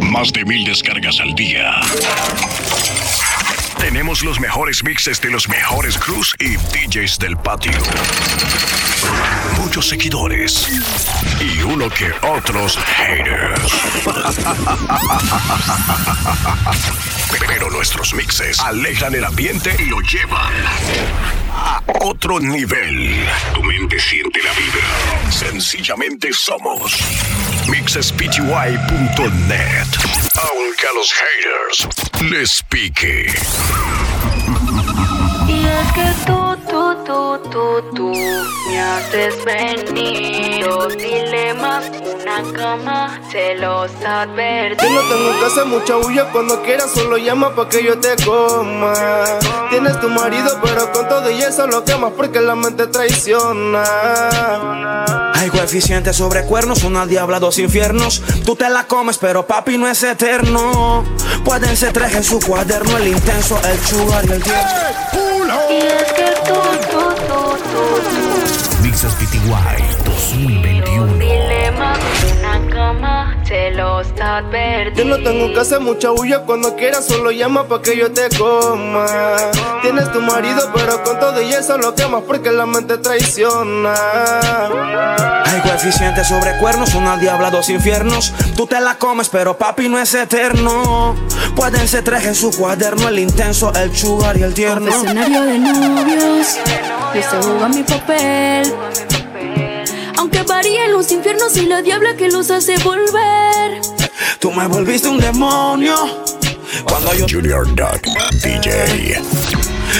Más de mil descargas al día. Tenemos los mejores mixes de los mejores crews y DJs del patio. Muchos seguidores y uno que otros haters. Pero nuestros mixes alejan el ambiente y lo llevan a otro nivel. Tu mente siente la vibra. Sencillamente somos mixespty.net. Aunque a los haters les pique. Y es que tú, tú, tú, tú, tú me haces venir. Dilemas, cama, se los advertí. Yo no tengo que hacer mucha bulla cuando quieras, solo llama pa' que yo te coma. Tienes tu marido, pero con todo y eso lo quemas porque la mente traiciona. Hay coeficientes sobre cuernos, una diabla, dos infiernos. Tú te la comes, pero papi no es eterno. Pueden ser tres en su cuaderno, el intenso, el sugar y el tierno. Y es que tú, tú, tú, tú, tú. Mixes PTY 2021. Dilema, una cama, se los advertí. Yo no tengo que hacer mucha bulla cuando quieras, solo llama pa' que yo te coma. Tienes tu marido, pero con todo y eso lo quemas porque la mente traiciona. Hay coeficientes sobre cuernos, una diabla, dos infiernos. Tú te la comes, pero papi no es eterno. Pueden ser tres en su cuaderno, el intenso, el sugar y el tierno. Escenario de novios, yo sé jugar mi papel. Aunque varíen los infiernos y la diabla que los hace volver. Tú me volviste un demonio. Cuando yo Junior Duck DJ.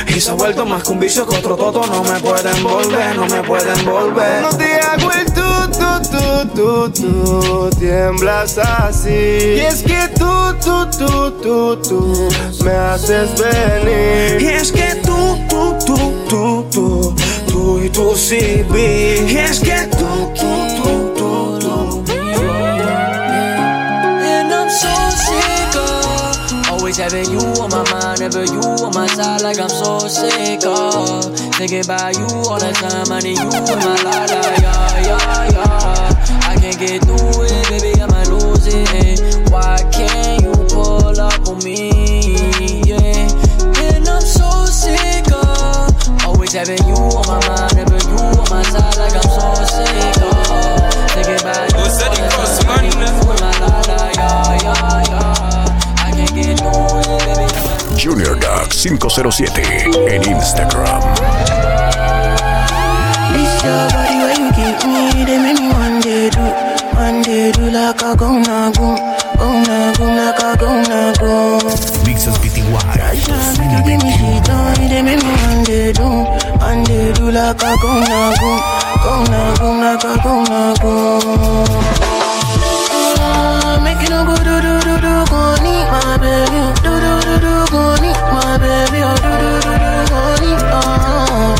y se ha vuelto más que un vicio que otro toto. No me pueden volver, no me pueden volver. No te hago el tú, tú, tú, tú, tú, tiemblas así. Y es que tú, tú, tú, tú, tú, me haces Y venir. es que tú, tú, tú, tú, tú, tú y tú sí vi. Y es que having you on my mind, never you on my side. Like I'm so sick of thinking about you all the time. I need you in my life, like yeah, yeah, yeah. I can't get through it, baby. I might lose it. Why can't you pull up on me? Yeah, and I'm so sick of always having you on my mind, never you on my side. Like I'm so sick of thinking about you. all the time. I need you in my life, like yeah, Junior Duck 507 en Instagram. This your body where you give me, they make me one day do, one day do like a go na go, go na go like a go na go. Mixes PTY go do do do do go need my baby, oh. do do do do go need my baby, oh. do do do do go need oh.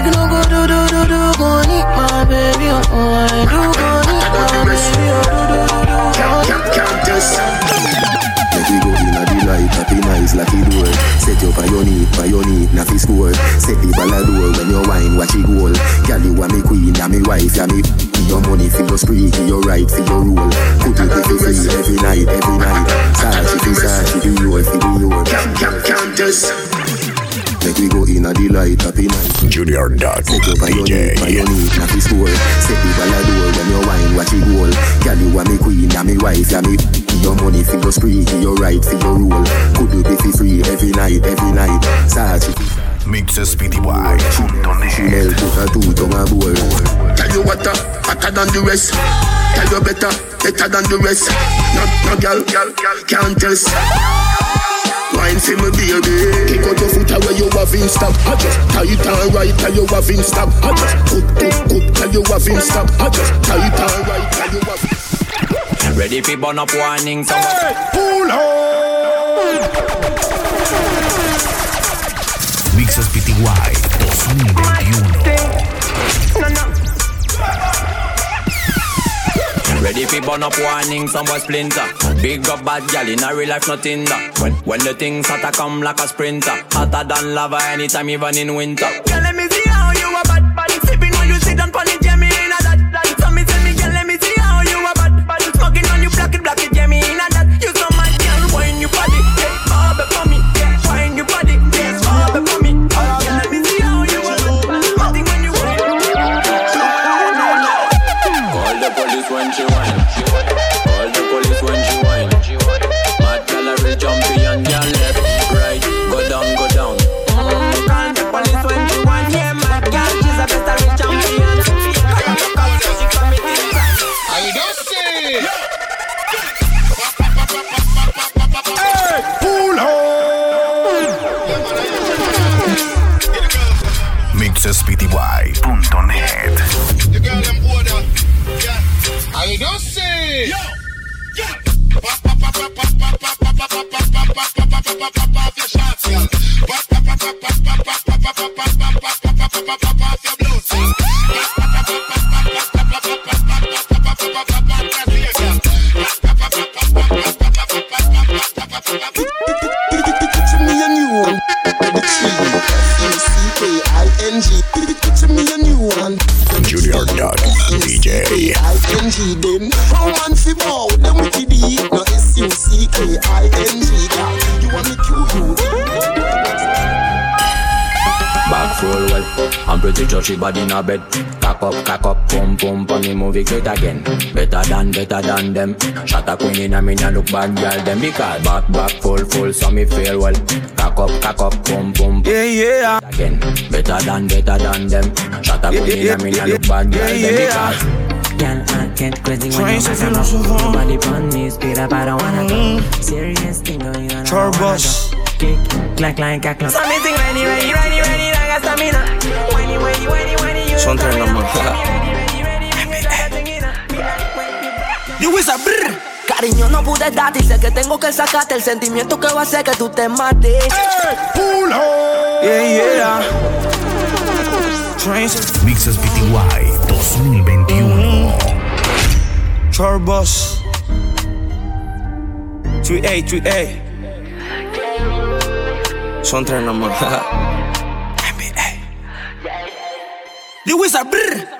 You no go do do do do go need my baby, oh. I do go need my baby, oh. do do do do go Make we go in a the light, happy nice it door. Set you for your knee, for your na fi score. Set the ball door when you wine, watch it goal. Girl, you are me queen, and me wife, and me. Your money for your spree, your right for your rule, Put it fi free every night, every night. Sarchi fi sarchi, fi roll fi the road. Count, count, counters. Make we go in a delight, happy night. Junior dot DJ. Your need, not his score. Set the ball a door when you wine, watch it roll. Girl, you are me queen, a me wife, a me. Your money for your spree, your right for your rule, Could you be free every night, every night. Sarchi. Mixes PTY.net. Chanel put a two tongue a bowl. Tell you what, uh, hotter than the rest. Tell you better, better than the rest. No, no girl, girl, girl can't test. Wine for me baby Kick out your foot away you have in stop I just tight and right tell you have in stop I just good, good, good tell you have in stop I just tight and right tell you have Ready for burn up warning, someone. Mixes PTY Ready for burn up warning, somewhere splinter. Big up bad gal in a real life, nothing that. When when the things hotter come like a sprinter, hotter than lava anytime, even in winter. spty.net. The girl them order. yeah. And you don't say. Yo, yeah. I-N-G then. How man fi bow them with the D. No S-U-C-K-I-N-G. girl. You want me Q-U. Back roll well, I'm pretty sure she body in a bed. Cock up, cock up, pump, pump, on the movie great again. Better than, better than them. Shot a queen in a me nah look bad girl them because back, back, full, full, so me feel well. Cock up, cock up, pump, pump. Yeah, yeah. Again, better than, better than them. Shot a queen in a me nah look bad girl them because. Girl, I get crazy when Trying you to back feel up. so hard. Body on me, speed up, I don't wanna go. Serious thing going on. I don't wanna Turbos. go. Kick, clack, like a clock. Something ready, ready, ready, ready, like a stamina. Whiny, whiny, whiny, whiny, you Son tres nomás. You is a brr. Cariño, no pude darte y sé que tengo que sacarte el sentimiento que va a hacer que tú te mates. Yeah, yeah. Trains. MixespTY 2021 Turbos. 3A, 3A. Son tres nomás. You is a brr.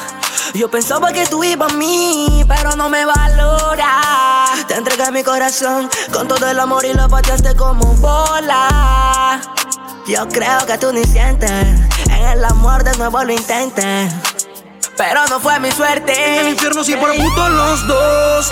Yo pensaba que tú ibas a mí, pero no me valora. Te entregué mi corazón con todo el amor y lo pateaste como bola. Yo creo que tú ni sientes, en el amor de nuevo lo intentes. Pero no fue mi En el suerte. infierno por puto los dos.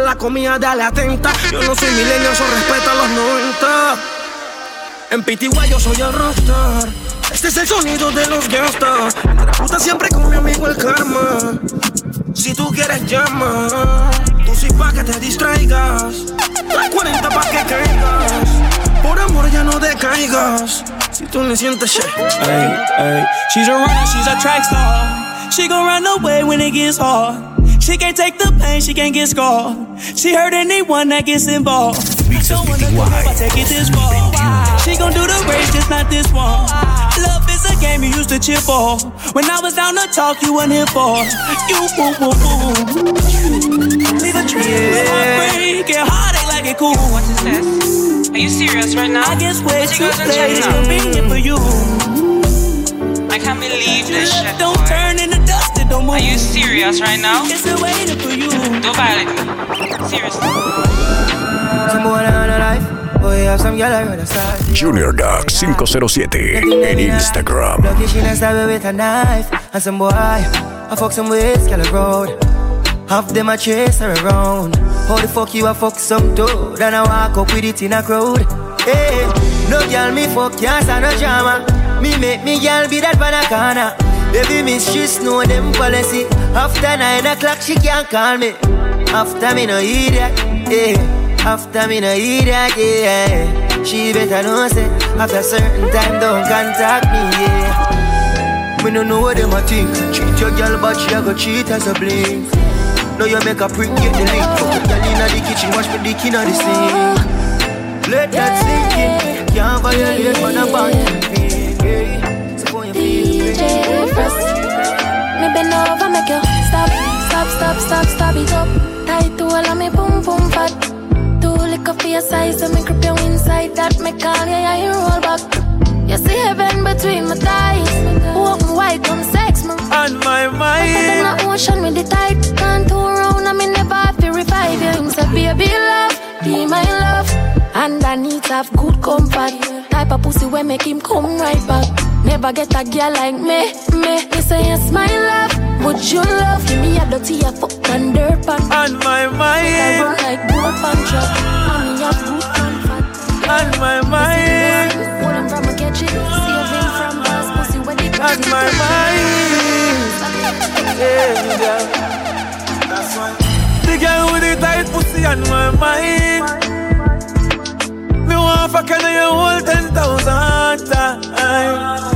la comía, dale atenta. Yo no soy milenio, eso respeta a los 90. En Pitigua yo soy el rockstar. Este es el sonido de los gastas. Entre puta siempre con mi amigo el karma. Si tú quieres llama, tú sí pa' que te distraigas. La 40 pa' que caigas. Por amor ya no decaigas. Si tú me sientes shit. She's a runner, she's a track star. She gon' run away when it gets hard. She can't take the pain, she can't get scarred. She hurt anyone that gets involved. Don't wanna go if I take it this far. She gon' do the race, just not this one. Love is a game you used to cheer for. When I was down to talk, you weren't here for. You woo woo woo. Leave a trace, heartbreak, and heartache like it cool. What is this? Are you serious right now? I guess way too late. It's convenient for you. I can't believe this shit. Don't turn into dust, it don't move. Are you serious right now? It's a waiting for you. Don't violate me. Seriously. Some boy on a life, oh, boy have some girl I rather start. Junior Duck 507 en Instagram. Lucky she not stab me with a knife, and some boy I fuck some with girl road. Half them a chase her around. How the fuck you a fuck some dude and I walk up with it in a crowd? Hey, no girl me fuck can't stand no drama. Me make me girl be that banana. Baby miss she know them policy. After nine o'clock she can't call me. After me no idiot, yeah. After me no idiot, yeah. She better know say after certain time don't contact me, yeah. no know what them a think. Treat your girl, but she a go cheat as a blink. Now you make a prick, get the link. Fuck your girl inna the kitchen, wash me dick inna the sink. Let that sink in. Can't violate man a band. So for your DJ Frost. Me bend over, make you stop, stop, stop, stop, stop it up. Tight to all of me, boom, boom, fat. Too liquor for your size, so me grip you inside. That me call you, yeah, you roll back. You see heaven between my thighs. Me white, come sex me. On my mind. Better than the ocean with the tide. Can't turn around, I me never have to revive you. Say, baby, love, be my love. And I need to have good comfort. Type of pussy where make him come right back. Never get a girl like me, me. He say, yes, my love. Would you love? Give me a dirty a fuck and dirt pan. On my mind. I like boat pan truck. And me have good pan fat. On my mind Hold him from a Save him from boss pussy when they On my mind. Yeah, girl That's why The girl with the tight pussy on my mind. Me want fuck her you hold ten thousand times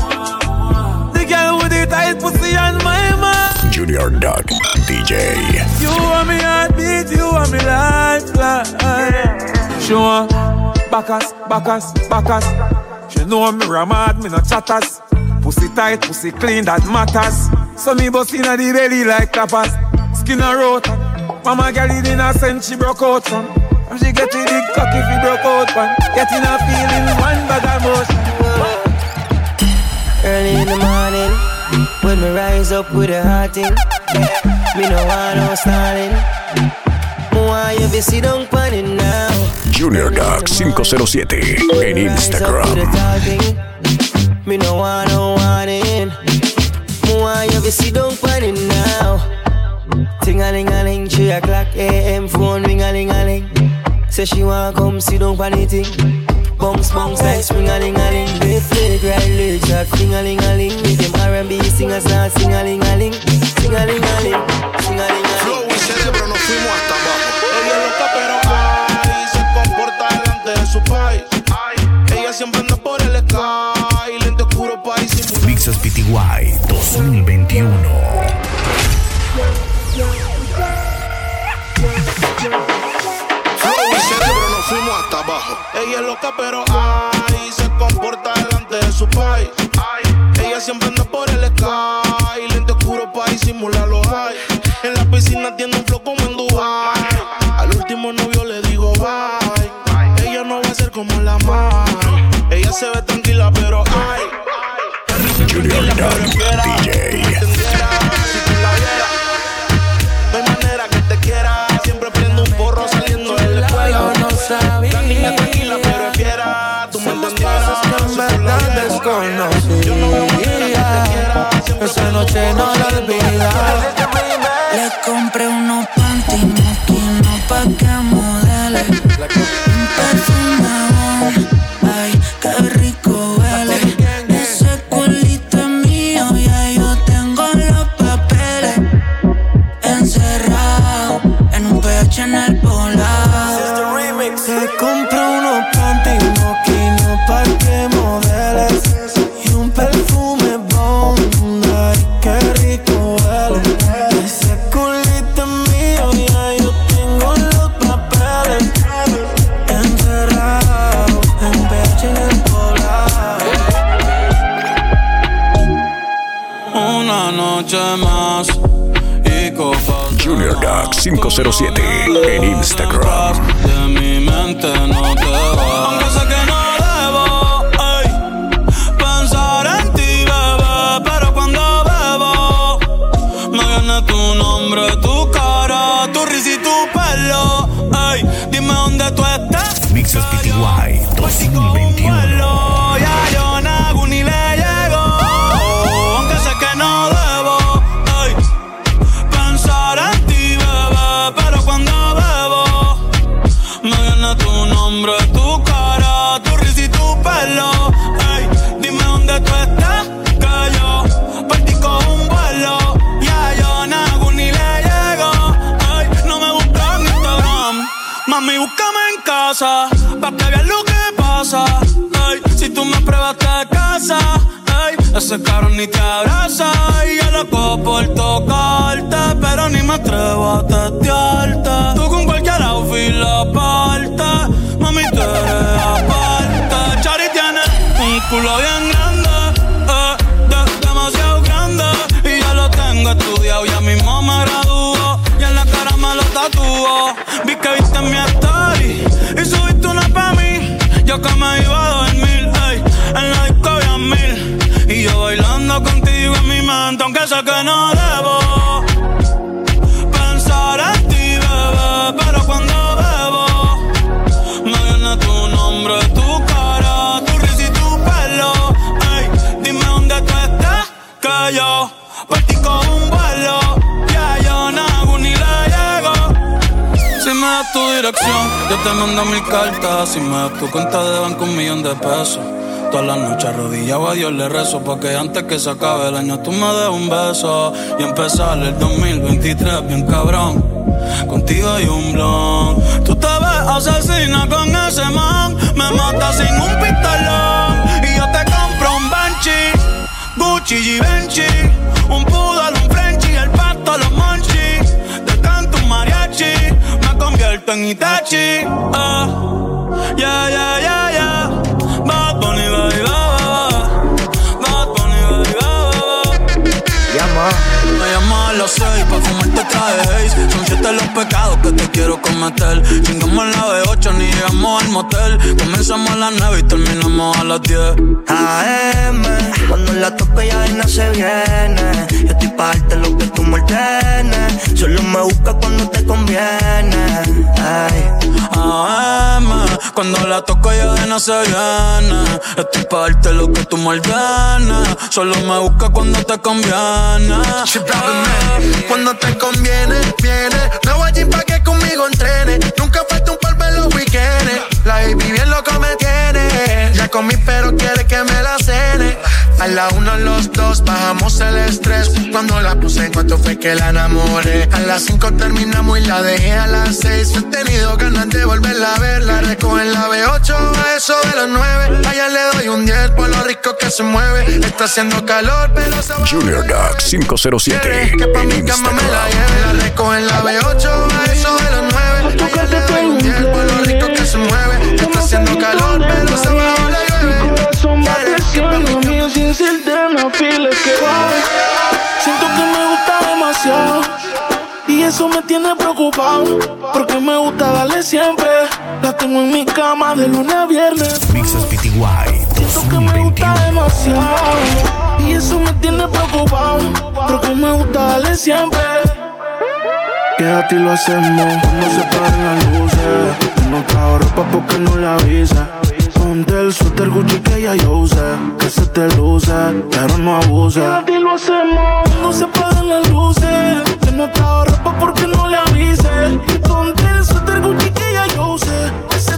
Junior Duck DJ. You are me heartbeat, you are me lifeline. She want backers, backers, backers. She know me ramad, me no chatters. Pussy tight, pussy clean, that matters. So me bust inna the belly like tapas. Skin a rot. Mama girl it in a sense she broke out from. And she get the big cock if he broke out one. Getting a feeling one bag of motion. Early in the morning, when me rise up with a heart in, me no want no stalling. Want you to sit down on it now. Junior Duck 507 en Instagram. Me no want no warning. Want you to sit down on it now. Ting a ling a ling, three o'clock a.m. phone ring a ling a ling. Say she wanna come sit down on it thing. Bounce, bounce like spring a ling a ling. They flick right leg shot, sing a ling a ling. With them R&B singers now sing a ling a ling, sing a ling a ling, sing a ling a ling. Flow y cerebro nos fuimos hasta abajo. Ella es loca pero ay, se comporta delante de su país. Ella siempre anda por el sky, lente oscuro pa' disimular. Mixes PTY 2021. Flow y cerebro nos fuimos hasta abajo. Ella es loca pero ay, se comporta delante de su país. Ella siempre anda por el sky, lente oscuro pa' disimular los high. En la piscina tiene un flow como en Dubai. Al último novio le digo bye. Ella no va a ser como la más. Ella se ve tranquila pero ay. Junior DJ. Verdad desconocía. Esa noche no la olvidaré. Le compré unos panty moquinos pa' que noche más Junior Duck 507 en Instagram. De mi mente no te casa, pa' que veas lo que pasa. Ey, si tú me pruebas te casa, ey, Ese caro ni te abraza y yo loco por tocarte, pero ni me atrevo a testearte. Tú con cualquier outfit la parte, mami tú eres aparte. Chari tiene un culo bien grande, eh, de- demasiado grande y ya lo tengo estudiado, ya mismo me graduó y en la cara me lo tatuó. Vi que viste mi story yo que me iba a dormir, ey, en la disco mil. Y yo bailando contigo en mi mente, aunque sé que no debo dirección, yo te mando mil cartas. Si me das tu cuenta de banco, un millón de pesos. Todas las noches arrodillado a Dios le rezo Porque antes que se acabe el año tú me des un beso. Y empezar el 2023 bien cabrón. Contigo hay un blon. Tú te ves asesina con ese man. Me mata sin un pistolón. Y yo te compro un Banshee Gucci y Benchi Un poodle, Convierto en Itachi ah. Yeah, yeah, yeah, yeah Bad Bunny, baby, ba, ba, ba. Bad Bunny, baby, ba, ba, ba. Llama. A las seis pa' fumarte traje haze Son siete los pecados que te quiero cometer Chingamos la B8 ni llegamos al motel Comenzamos a las nueve y terminamos a las 10 AM, cuando la toco ya no se viene. Yo estoy pa' darte lo que tú me ordenes. Solo me busca cuando te conviene. Ay. AM, cuando la toco ya de no se viene Estoy pa' darte lo que tú me ordenes Solo me busca cuando te conviene Cuando te conviene, viene. Me voy allí pa' que conmigo entrene. Nunca falta un polvo en los weekends. La baby bien loco me tiene. Ya comí, pero quiere que me la cene. A la uno, los dos, bajamos el estrés. Cuando la puse, en cuanto fue que la enamoré. A las cinco terminamos y la dejé a las seis. He tenido ganas de volverla a ver. La recojo en la B8 a eso de las nueve. Allá le doy un 10 que se mueve. Está haciendo calor, pero se va Junior Duck 507 que pa' en mi cama me la lleve. La recojo en la B8 a eso de las 9. Allá le doy un 10 por lo rico que se mueve. Está haciendo calor, pero se va a la de mío sin ser no piles que va. Siento que me gusta demasiado y eso me tiene preocupado porque me gusta darle siempre. La tengo en mi cama de lunes a viernes. Mixes PTY que me gusta 2021. demasiado y eso me tiene preocupado porque me gusta darle siempre. Quédate y lo hacemos cuando se paren las luces. No trajo ropa porque no la avisa. Ponte el suéter Gucci que ya yo usé. Que se te luce, pero no abuse. Quédate y lo hacemos cuando se paren las luces. Que no trajo ropa porque no le avise. Ponte el suéter Gucci que ya yo usé. Que se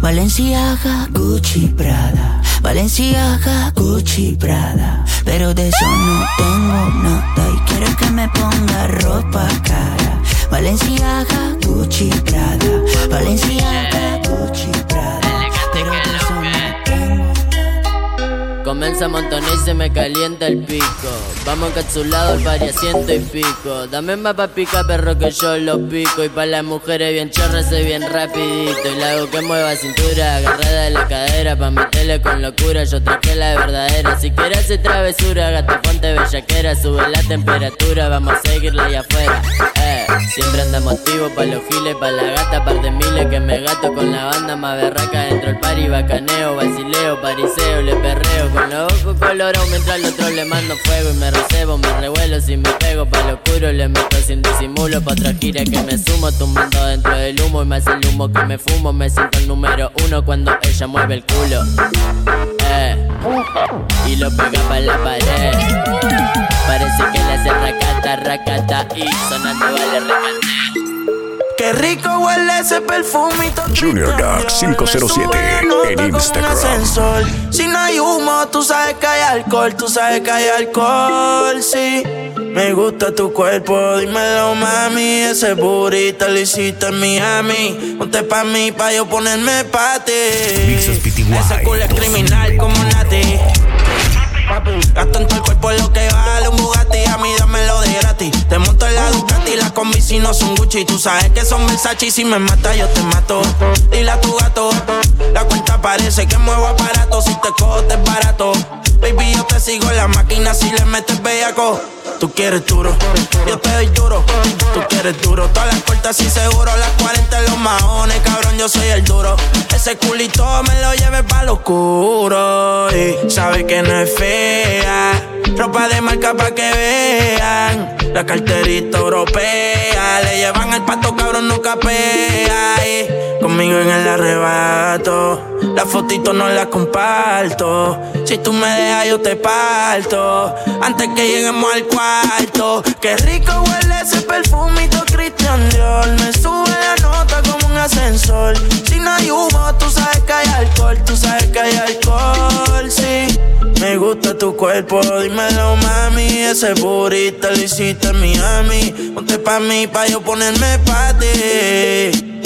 Valenciaga, Gucci, Prada. Valenciaga, Gucci, Prada. Pero de eso no tengo nada Y quiere que me ponga ropa cara. Valenciaga, Gucci, Prada. Valenciaga, Gucci, Prada. Pero de eso no tengo Comienza a montonar y se me calienta el pico. Vamos encapsulado el pari ciento y pico. Dame más pa' pica, perro, que yo lo pico. Y pa' las mujeres bien chorras, soy bien rapidito. Y la que mueva cintura, agarrada de la cadera. Pa' meterle con locura, yo traje la verdadera. Si quieres hacer travesura, gata ponte bellaquera. Sube la temperatura, vamos a seguirla allá afuera. Eh, Siempre anda motivo pa' los giles, pa' la gata, par de miles que me gato con la banda más berraca dentro del party, bacaneo, basileo, pariseo, le perreo los ojos colorados mientras al otro le mando fuego y me recebo, me revuelo si me pego pa' lo oscuro, le meto sin disimulo pa' otra gira que me sumo, tumbando dentro del humo y más el humo que me fumo, me siento el número uno cuando ella mueve el culo. Eh, y lo pega pa' la pared. Parece que le hace racata, racata y sonando vale. Qué rico huele ese perfumito. Junior Duck 507 en Instagram. Si no hay humo, tú sabes que hay alcohol, tú sabes que hay alcohol, sí. Me gusta tu cuerpo, dímelo mami, ese burrito lo hiciste en Miami. Ponte pa' mí, pa' yo ponerme pa' ti. Ese culo es criminal como Nati. Gasto en todo el cuerpo lo que vale un Bugatti, a mí dámelo de gratis. Te monto en la Ducati, las combi si no son Gucci. Tú sabes que son Versace y si me mata yo te mato. Dile a tu gato, la cuenta parece que muevo aparato. Si te cojo te es barato. Baby, yo te sigo en la máquina si le metes bellaco. Tú quieres duro, yo te doy duro. Tú quieres duro, todas las puertas y seguro. Las 40 los maones, cabrón, yo soy el duro. Ese culito me lo lleve pa' lo oscuro. Y sabe que no es fea. Ropa de marca pa' que vean. La carterita europea. Le llevan al pato, cabrón, no capea. Y conmigo en el arrebato. La fotito no la comparto. Si tú me dejas, yo te parto. Antes que lleguemos al cuarto. Qué rico huele ese perfumito Christian Dior. Me sube la nota como un ascensor. Si no hay humo, tú sabes que hay alcohol. Tú sabes que hay alcohol, sí. Me gusta tu cuerpo, dímelo mami. Ese burrito lo hiciste en Miami. Ponte pa' mí, pa' yo ponerme pa' ti.